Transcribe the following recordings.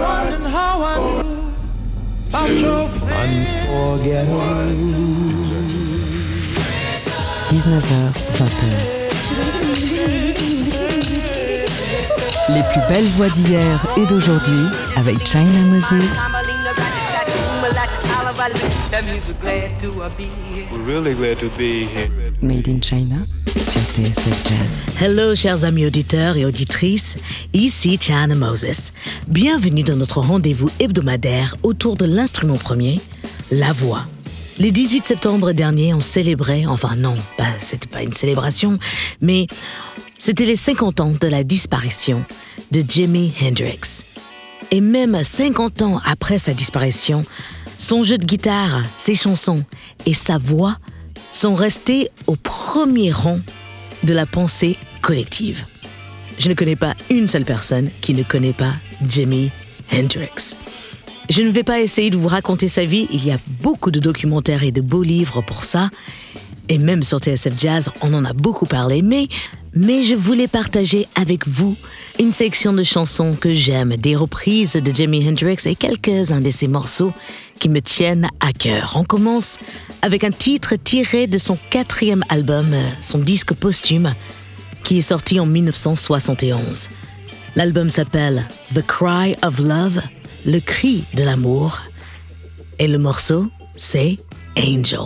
wondering how I knew about your Unforgettable. 19h, 20h. Les plus belles voix d'hier et d'aujourd'hui avec China Moses. We're really glad to be here. Made in China sur TSF Jazz. Hello chers amis auditeurs et auditrices, ici Chana Moses. Bienvenue dans notre rendez-vous hebdomadaire autour de l'instrument premier, la voix. Le 18 septembre dernier, on célébrait, enfin non, bah, c'était pas une célébration, mais c'était les 50 ans de la disparition de Jimi Hendrix. Et même 50 ans après sa disparition, son jeu de guitare, ses chansons et sa voix sont restés au premier rang de la pensée collective. Je ne connais pas une seule personne qui ne connaît pas Jimi Hendrix. Je ne vais pas essayer de vous raconter sa vie, il y a beaucoup de documentaires et de beaux livres pour ça, et même sur TSF Jazz, on en a beaucoup parlé, mais, mais je voulais partager avec vous une section de chansons que j'aime, des reprises de Jimi Hendrix et quelques-uns de ses morceaux qui me tiennent à cœur. On commence avec un titre tiré de son quatrième album, euh, son disque posthume, qui est sorti en 1971. L'album s'appelle The Cry of Love, le cri de l'amour, et le morceau, c'est Angel.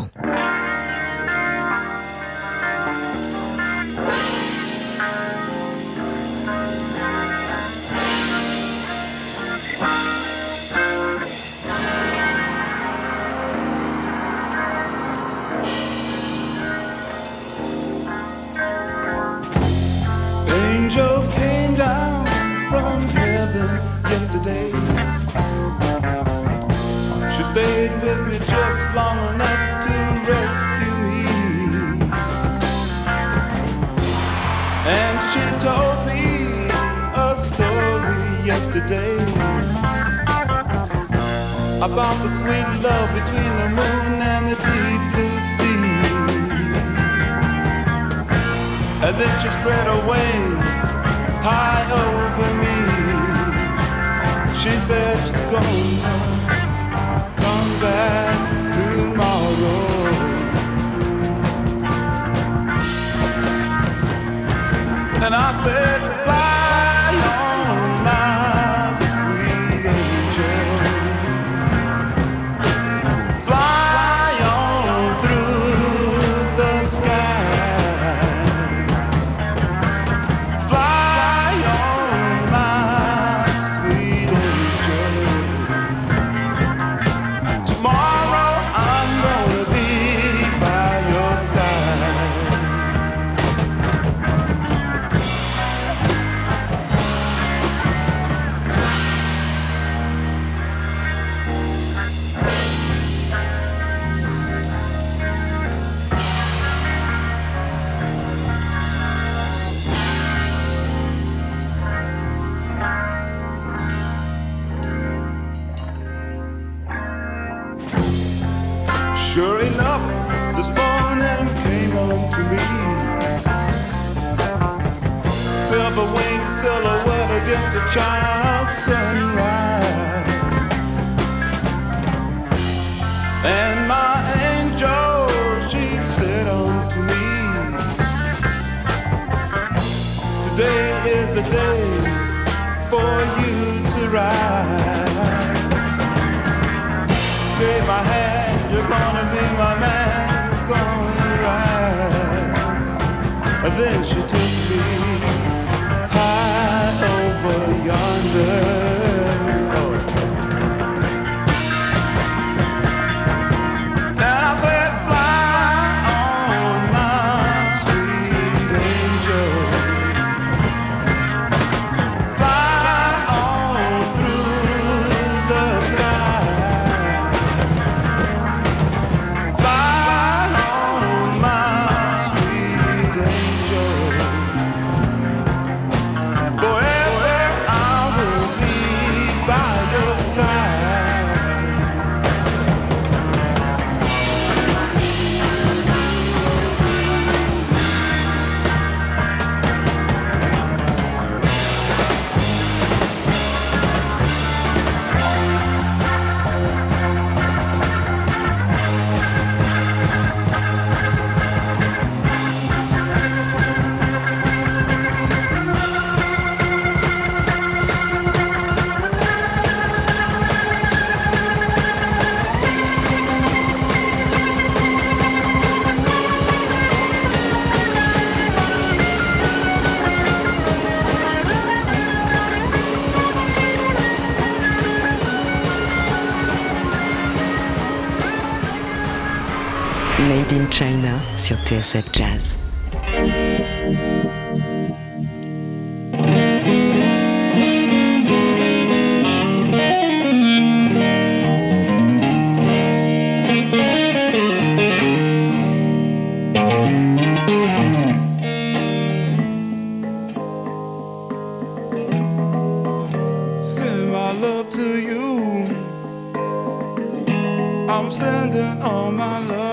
I'm sending all my love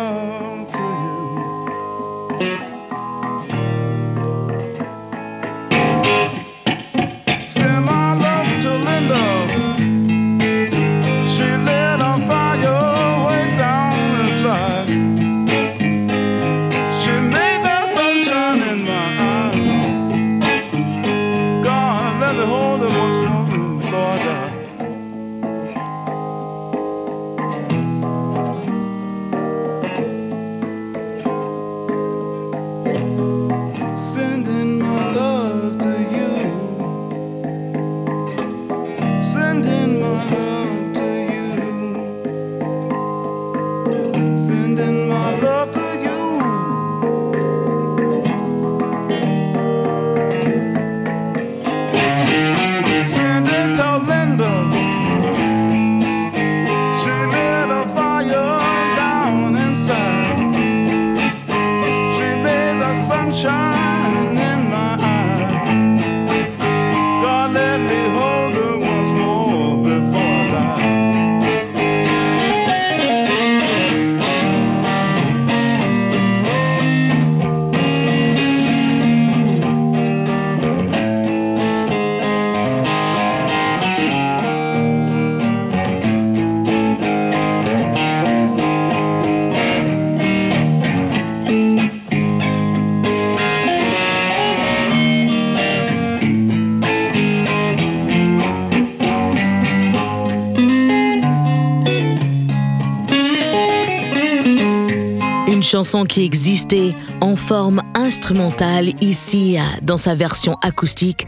chanson qui existait en forme instrumentale ici dans sa version acoustique,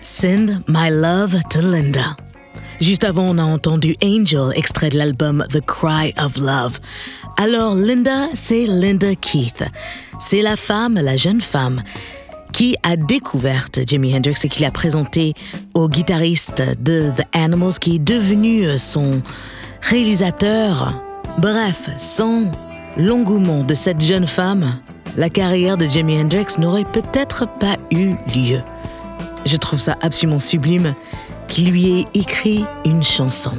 Send My Love to Linda. Juste avant, on a entendu Angel, extrait de l'album The Cry of Love. Alors Linda, c'est Linda Keith. C'est la femme, la jeune femme, qui a découvert Jimi Hendrix et qui l'a présenté au guitariste de The Animals, qui est devenu son réalisateur. Bref, sans l'engouement de cette jeune femme, la carrière de Jimi Hendrix n'aurait peut-être pas eu lieu. Je trouve ça absolument sublime qu'il lui ait écrit une chanson.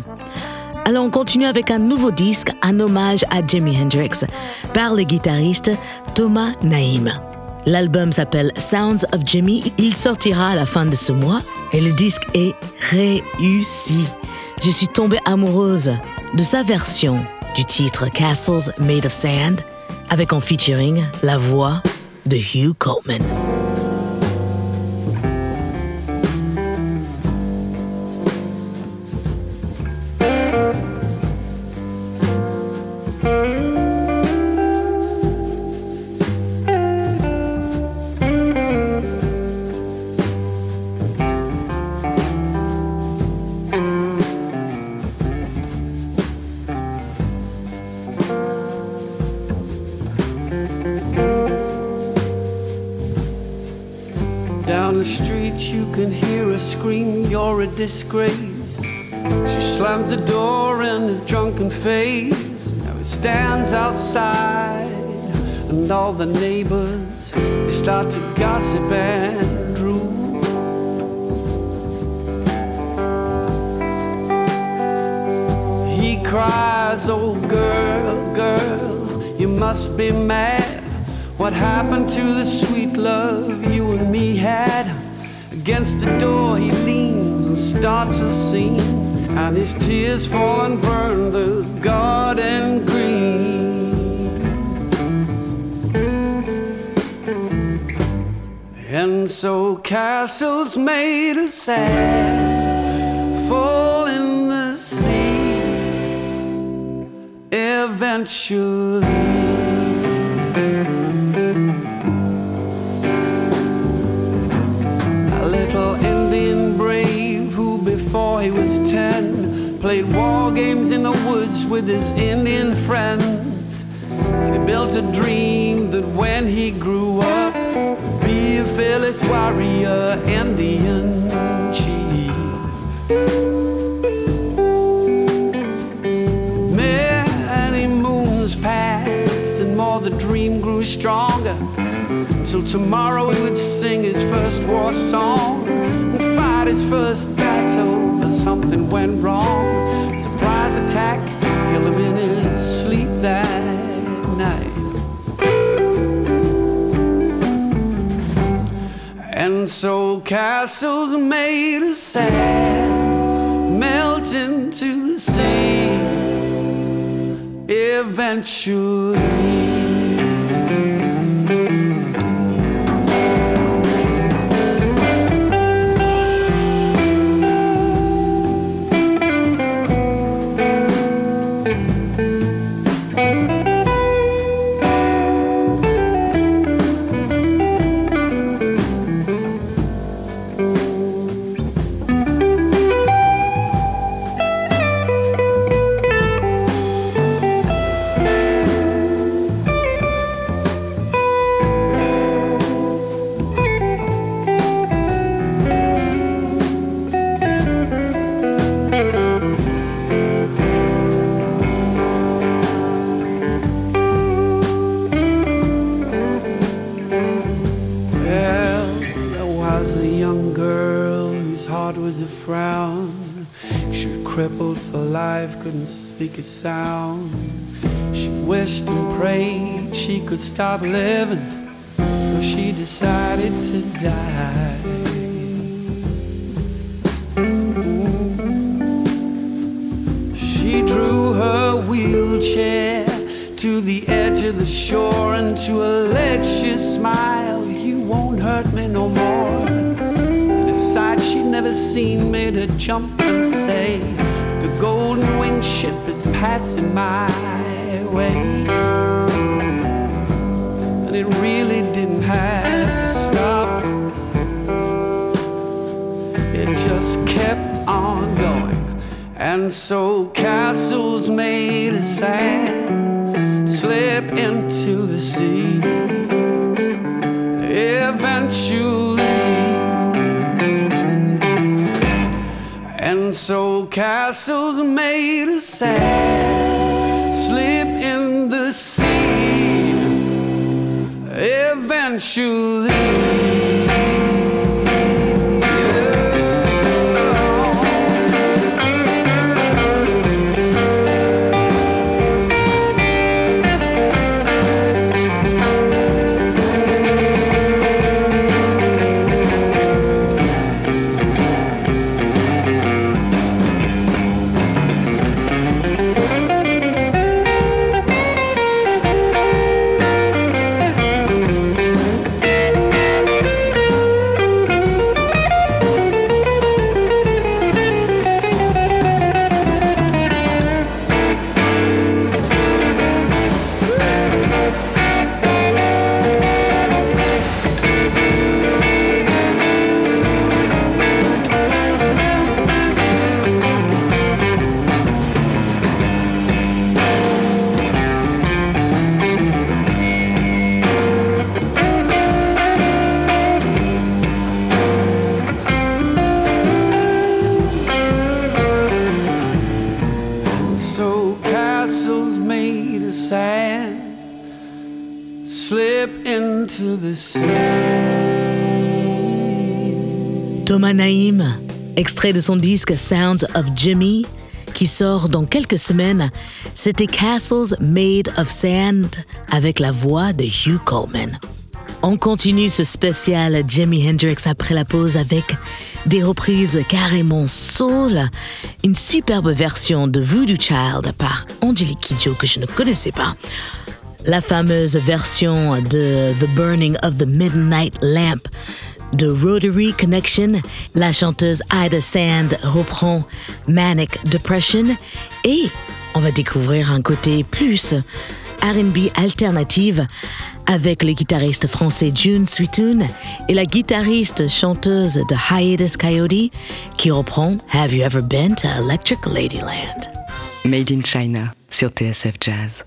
Alors on continue avec un nouveau disque, un hommage à Jimi Hendrix, par le guitariste Thomas Naïm. L'album s'appelle Sounds of Jimmy, il sortira à la fin de ce mois et le disque est réussi. Je suis tombée amoureuse de sa version du titre Castles Made of Sand, avec en featuring la voix de Hugh Coleman. All the neighbors they start to gossip and drool. He cries, Oh, girl, girl, you must be mad. What happened to the sweet love you and me had? Against the door, he leans and starts a scene, and his tears fall and burn the garden green. So castles made of sand fall in the sea eventually. A little Indian brave who, before he was ten, played war games in the woods with his Indian friends. He built a dream that when he grew up, fearless warrior, Indian chief. Many moons passed, and more the dream grew stronger. Till tomorrow he would sing his first war song and fight his first battle, but something went wrong. Surprise attack, kill him in his so castles made of sand melt into the sea eventually. Speak a sound. She wished and prayed she could stop living, so she decided to die. She drew her wheelchair to the edge of the shore and to a leg she smiled. You won't hurt me no more. And sight she'd never seen made her jump and say, golden winged ship is passing my way. And it really didn't have to stop. It just kept on going. And so castles made of sand slip into the sea. Eventually. And so castles made of sand slip in the sea. Eventually. Extrait de son disque Sounds of Jimmy, qui sort dans quelques semaines, c'était Castles Made of Sand avec la voix de Hugh Coleman. On continue ce spécial Jimi Hendrix après la pause avec des reprises carrément soul, une superbe version de Voodoo Child par Angelique Kidjo que je ne connaissais pas, la fameuse version de The Burning of the Midnight Lamp de Rotary Connection, la chanteuse Ida Sand reprend Manic Depression et on va découvrir un côté plus RB alternative avec le guitariste français June Sweetoon et la guitariste chanteuse de Hiatus Coyote qui reprend Have You Ever Been to Electric Ladyland? Made in China sur TSF Jazz.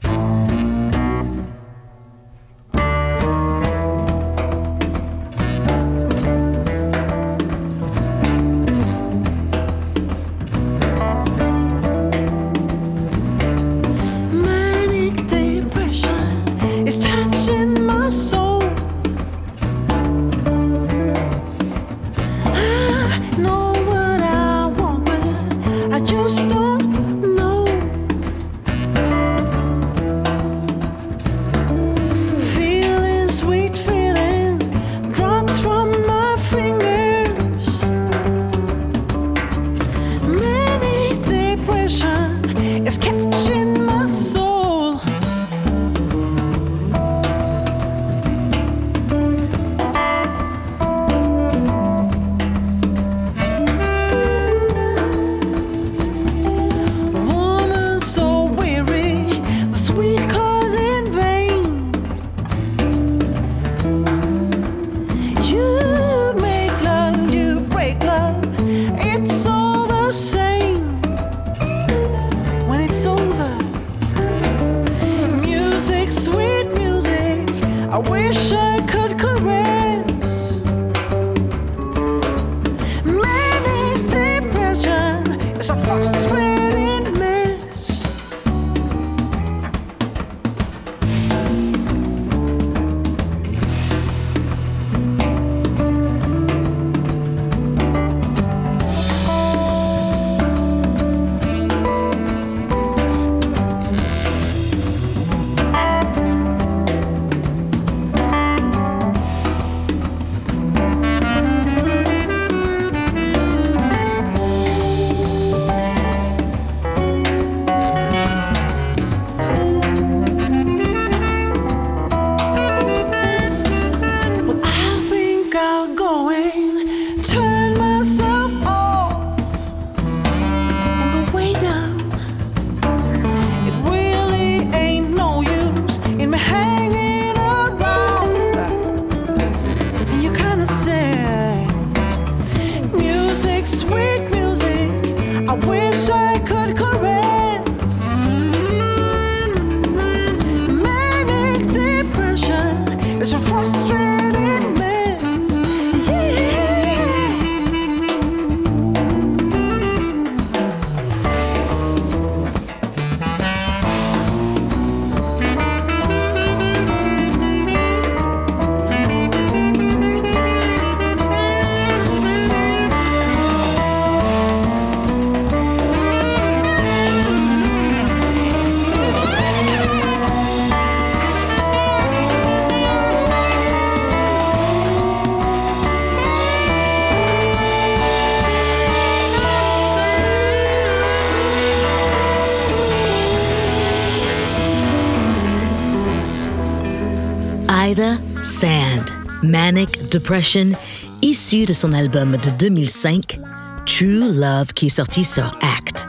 Depression, issu de son album de 2005, True Love, qui est sorti sur Act.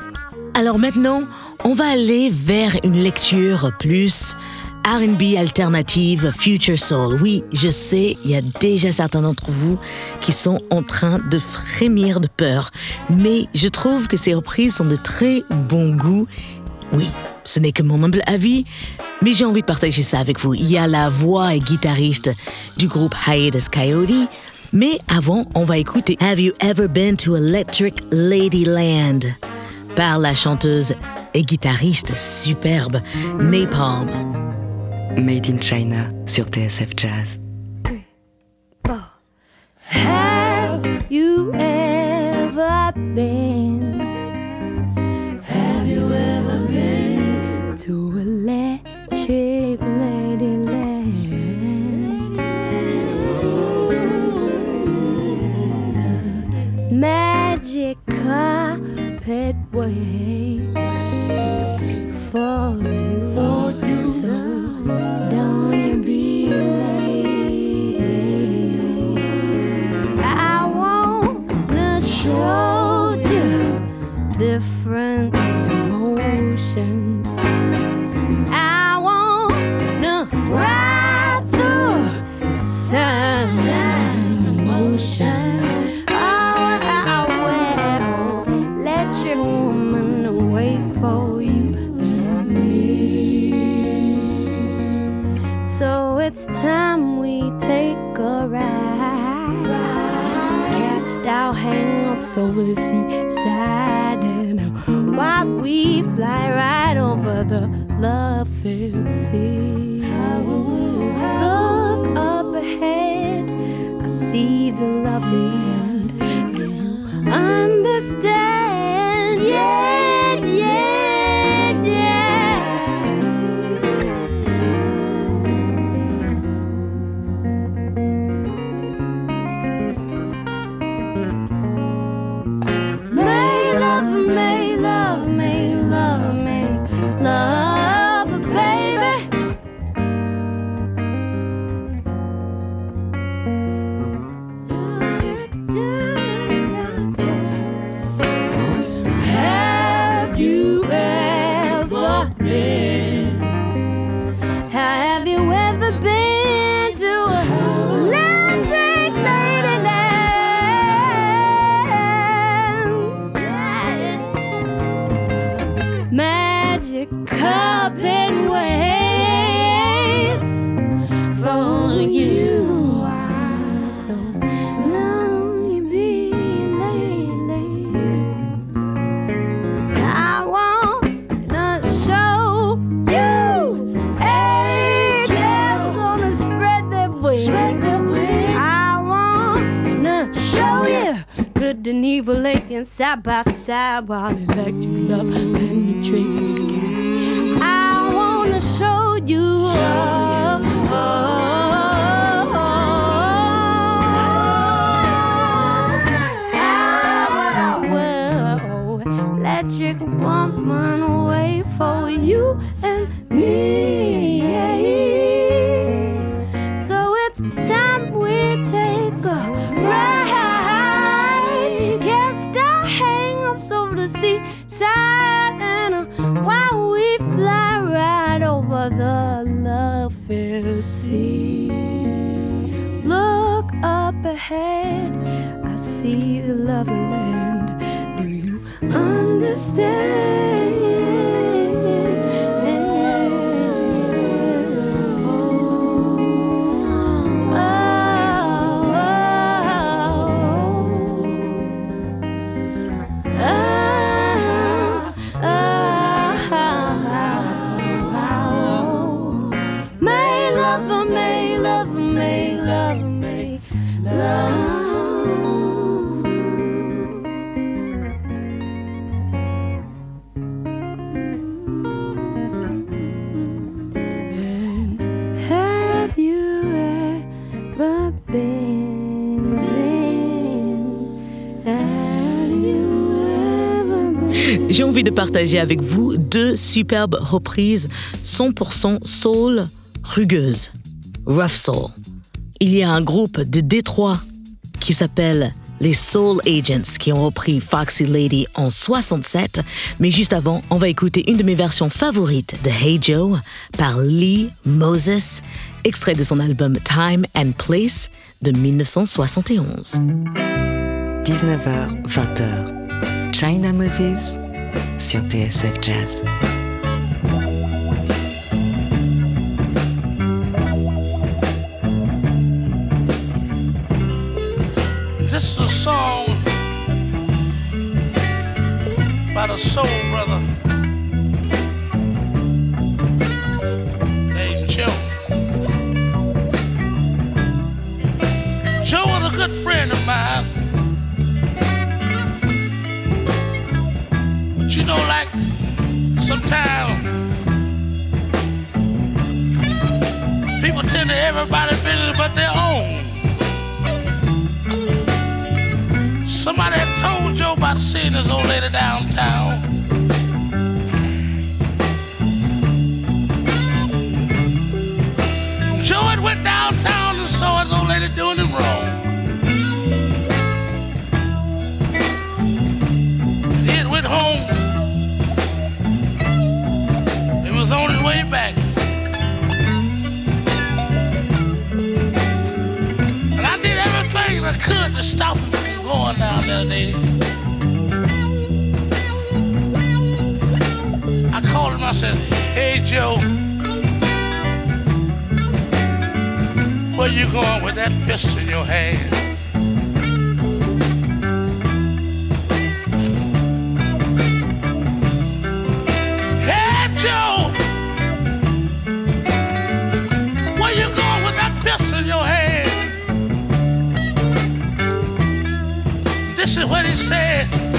Alors maintenant, on va aller vers une lecture plus RB alternative, Future Soul. Oui, je sais, il y a déjà certains d'entre vous qui sont en train de frémir de peur, mais je trouve que ces reprises sont de très bon goût. Oui, ce n'est que mon humble avis, mais j'ai envie de partager ça avec vous. Il y a la voix et guitariste du groupe Hiatus Coyote. Mais avant, on va écouter Have You Ever Been to Electric Ladyland par la chanteuse et guitariste superbe Napalm. Made in China sur TSF Jazz. Different emotions. I wanna ride through sound and emotion. Oh, I will let your woman wait for you and me. So it's time we take a ride. Cast our hang ups over the seaside we fly right over the love filled sea. Side by side while electric love penetrates partager avec vous deux superbes reprises 100% soul rugueuses. Rough Soul. Il y a un groupe de Détroit qui s'appelle les Soul Agents qui ont repris Foxy Lady en 67, mais juste avant, on va écouter une de mes versions favorites de Hey Joe par Lee Moses, extrait de son album Time and Place de 1971. 19h, 20h. China Moses sur TSF Jazz. This is a song by the soul brother people tend to everybody business but their own. Somebody had told Joe about seeing this old lady downtown. Joe had went downtown and saw his old lady doing him wrong. He went home could to stop him from going down there today. I called him, I said, Hey Joe, where you going with that pistol in your hand? What he said.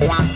wow.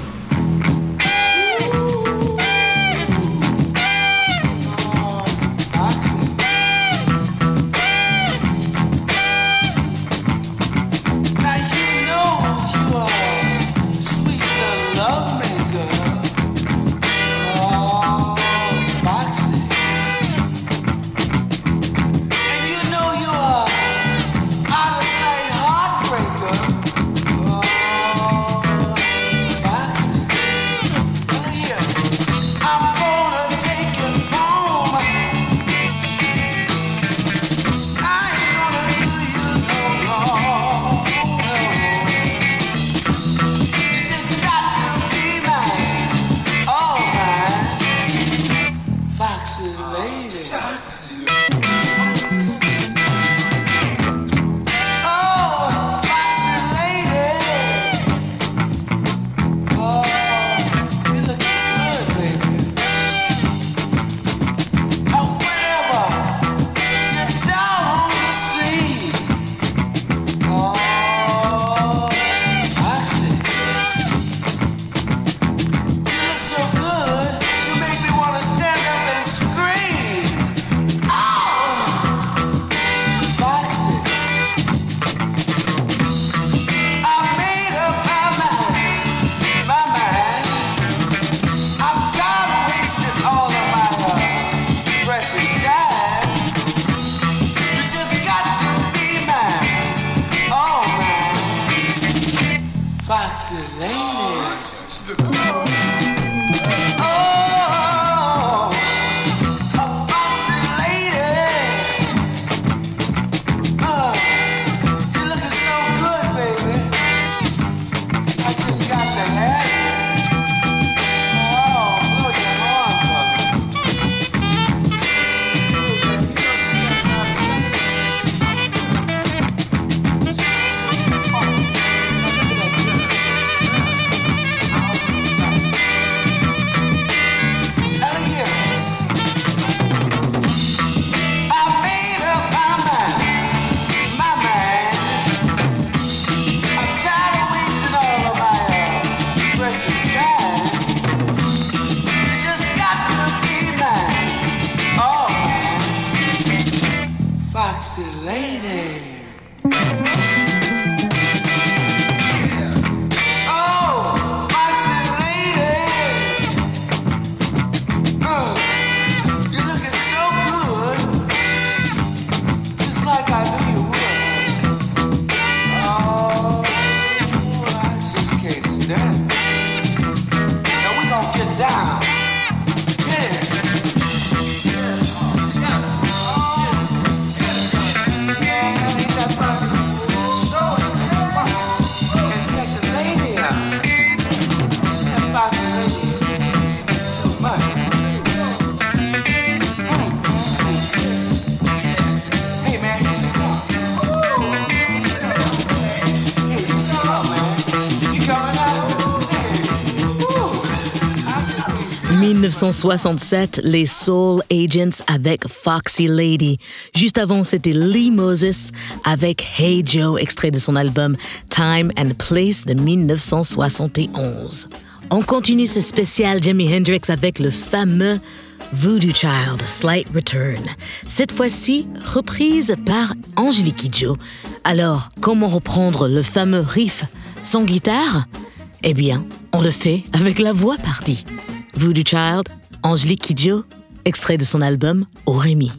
1967, les Soul Agents avec Foxy Lady. Juste avant, c'était Lee Moses avec Hey Joe, extrait de son album Time and Place de 1971. On continue ce spécial Jimi Hendrix avec le fameux Voodoo Child Slight Return. Cette fois-ci, reprise par Angelique Kidjo. Alors, comment reprendre le fameux riff sans guitare? Eh bien, on le fait avec la voix partie du Child, Angelique Kidjo, extrait de son album Oremi.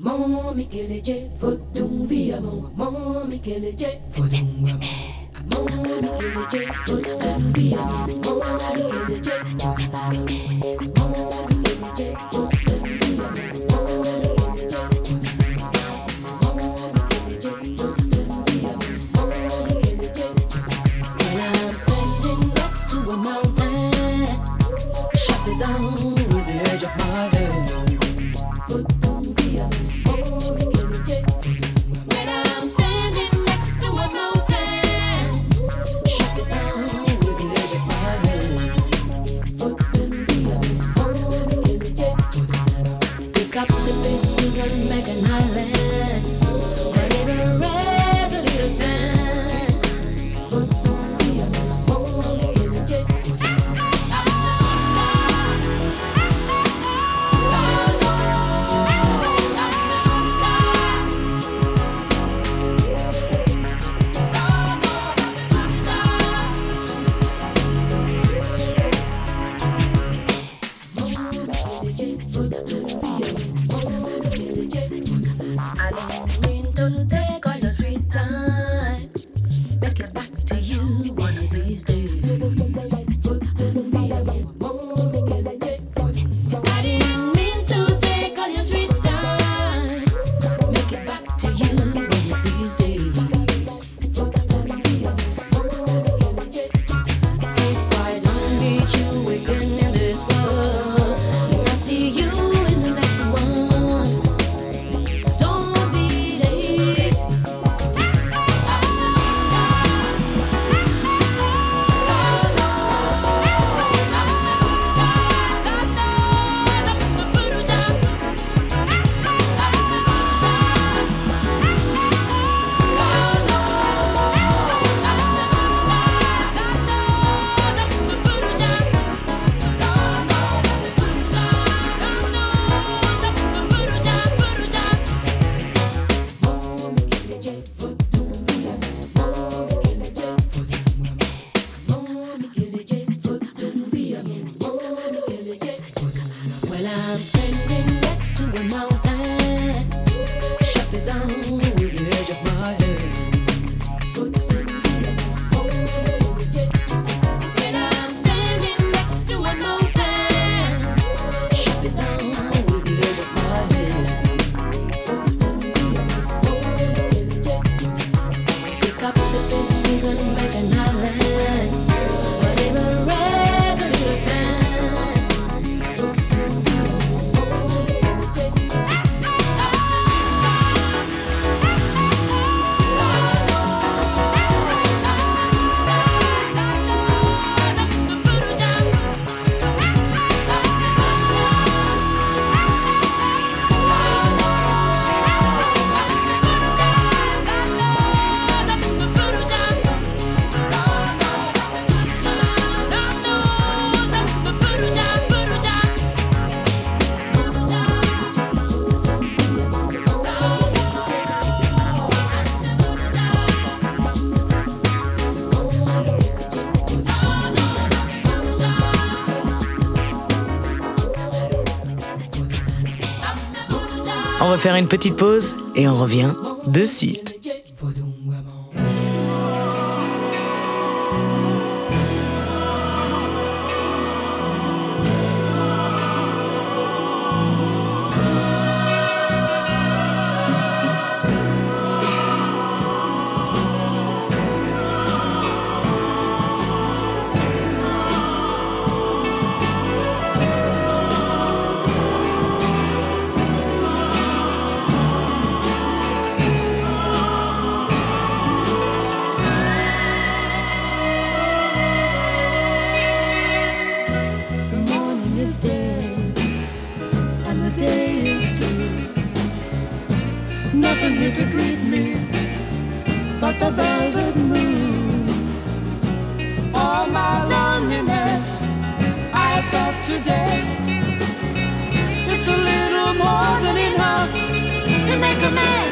Faire une petite pause et on revient de suite. Is dead, and the day is through. Nothing here to greet me but the velvet moon. All my loneliness I felt today. It's a little more than enough to make a man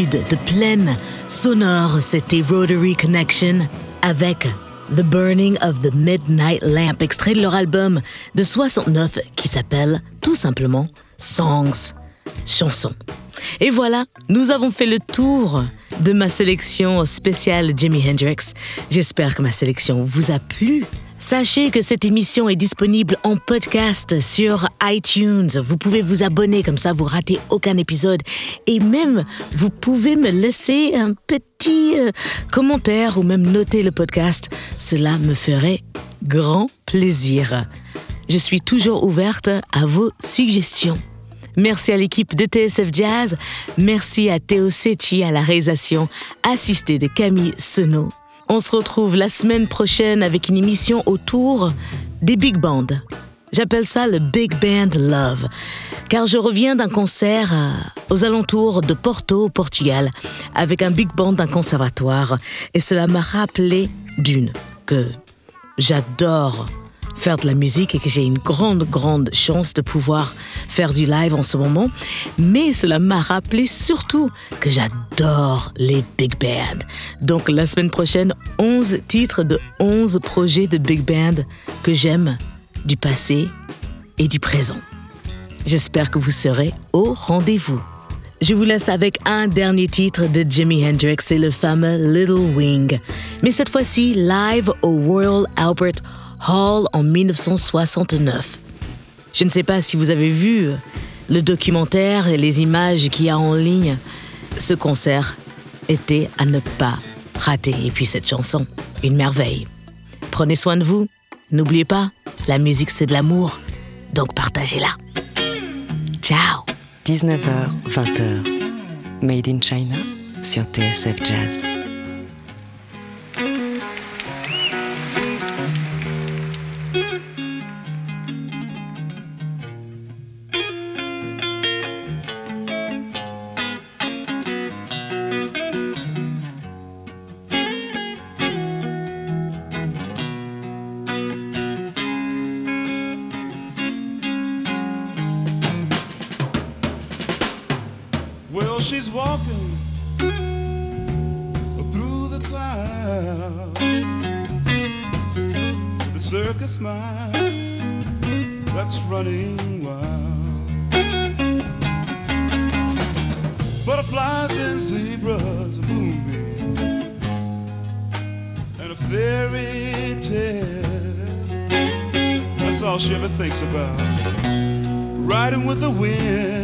de plaines sonores. C'était Rotary Connection avec The Burning of the Midnight Lamp, extrait de leur album de 69 qui s'appelle tout simplement Songs, chansons. Et voilà, nous avons fait le tour de ma sélection spéciale Jimi Hendrix. J'espère que ma sélection vous a plu. Sachez que cette émission est disponible en podcast sur iTunes. Vous pouvez vous abonner, comme ça vous ratez aucun épisode. Et même, vous pouvez me laisser un petit euh, commentaire ou même noter le podcast. Cela me ferait grand plaisir. Je suis toujours ouverte à vos suggestions. Merci à l'équipe de TSF Jazz. Merci à Théo Secchi à la réalisation, assisté de Camille Senot. On se retrouve la semaine prochaine avec une émission autour des big bands. J'appelle ça le Big Band Love, car je reviens d'un concert euh, aux alentours de Porto, au Portugal, avec un big band d'un conservatoire, et cela m'a rappelé d'une que j'adore faire de la musique et que j'ai une grande, grande chance de pouvoir faire du live en ce moment. Mais cela m'a rappelé surtout que j'adore les big bands. Donc la semaine prochaine, 11 titres de 11 projets de big band que j'aime du passé et du présent. J'espère que vous serez au rendez-vous. Je vous laisse avec un dernier titre de Jimi Hendrix, c'est le fameux Little Wing. Mais cette fois-ci, live au Royal Albert Hall en 1969. Je ne sais pas si vous avez vu le documentaire et les images qu'il y a en ligne. Ce concert était à ne pas rater. Et puis cette chanson, une merveille. Prenez soin de vous. N'oubliez pas, la musique c'est de l'amour. Donc partagez-la. Ciao 19h, 20h. Made in China sur TSF Jazz. She's walking through the clouds. To the circus mind that's running wild. Butterflies and zebras, moonbeam, and a fairy tale. That's all she ever thinks about. Riding with the wind.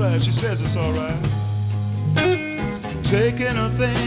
Alright, she says it's alright. Take anything you